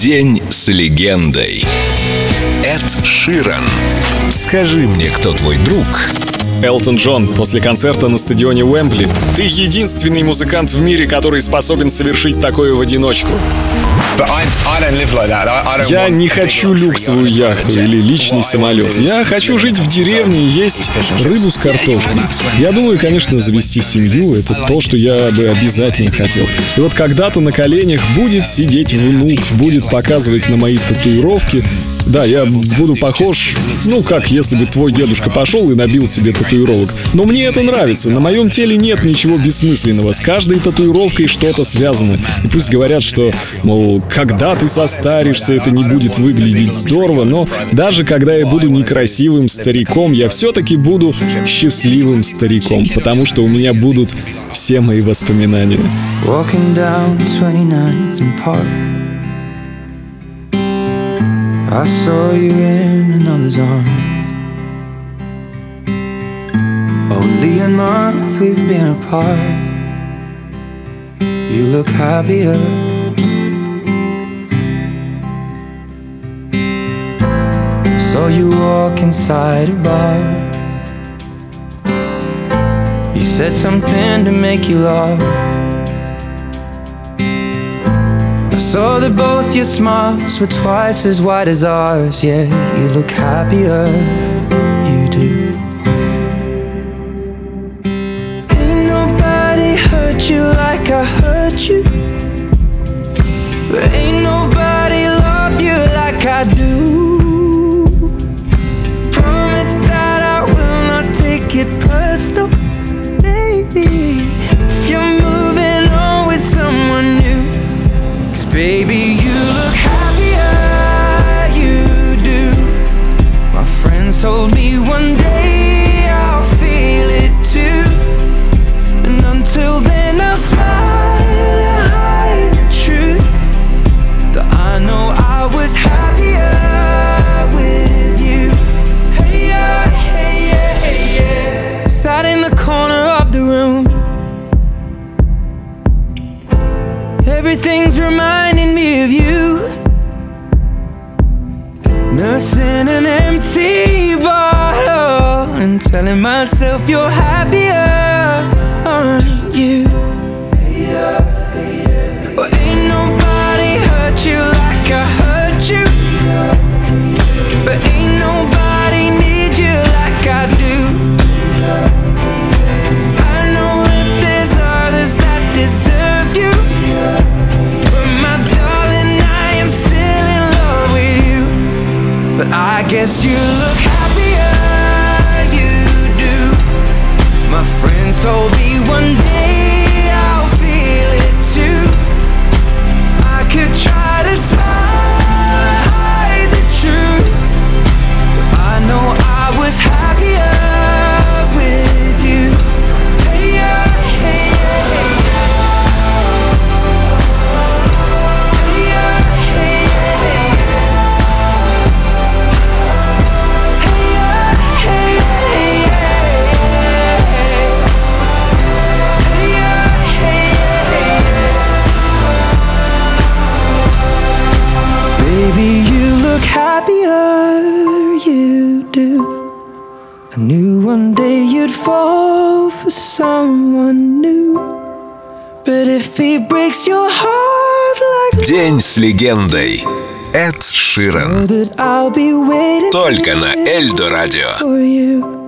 День с легендой. Эд Ширан. Скажи мне, кто твой друг? Элтон Джон после концерта на стадионе Уэмбли. Ты единственный музыкант в мире, который способен совершить такое в одиночку. Я не хочу люксовую яхту или личный самолет. Я хочу жить в деревне и есть рыбу с картошкой. Я думаю, конечно, завести семью — это то, что я бы обязательно хотел. И вот когда-то на коленях будет сидеть внук, будет показывать на мои татуировки, да, я буду похож, ну, как если бы твой дедушка пошел и набил себе татуировок. Но мне это нравится. На моем теле нет ничего бессмысленного. С каждой татуировкой что-то связано. И пусть говорят, что, мол, когда ты состаришься, это не будет выглядеть здорово, но даже когда я буду некрасивым стариком, я все-таки буду счастливым стариком, потому что у меня будут все мои воспоминания. Walking down 29th and Park I saw you in another's arm. Only a month we've been apart. You look happier. Saw you walk inside a bar. You said something to make you laugh. Saw that both your smiles were twice as wide as ours. Yeah, you look happier, Baby, you look happier, you do. My friends told me one day I'll feel it too. And until then, I'll smile and hide the truth. That I know I was happier with you. Hey, yeah, hey, yeah, hey, yeah. Sat in the corner Everything's reminding me of you. Nursing an empty bottle and telling myself you're happier, aren't you? Well, But I guess you look happier, you do. My friends told me one day someone new. But if he breaks your heart like День с легендой. Эд waiting Только на Эльдо радио.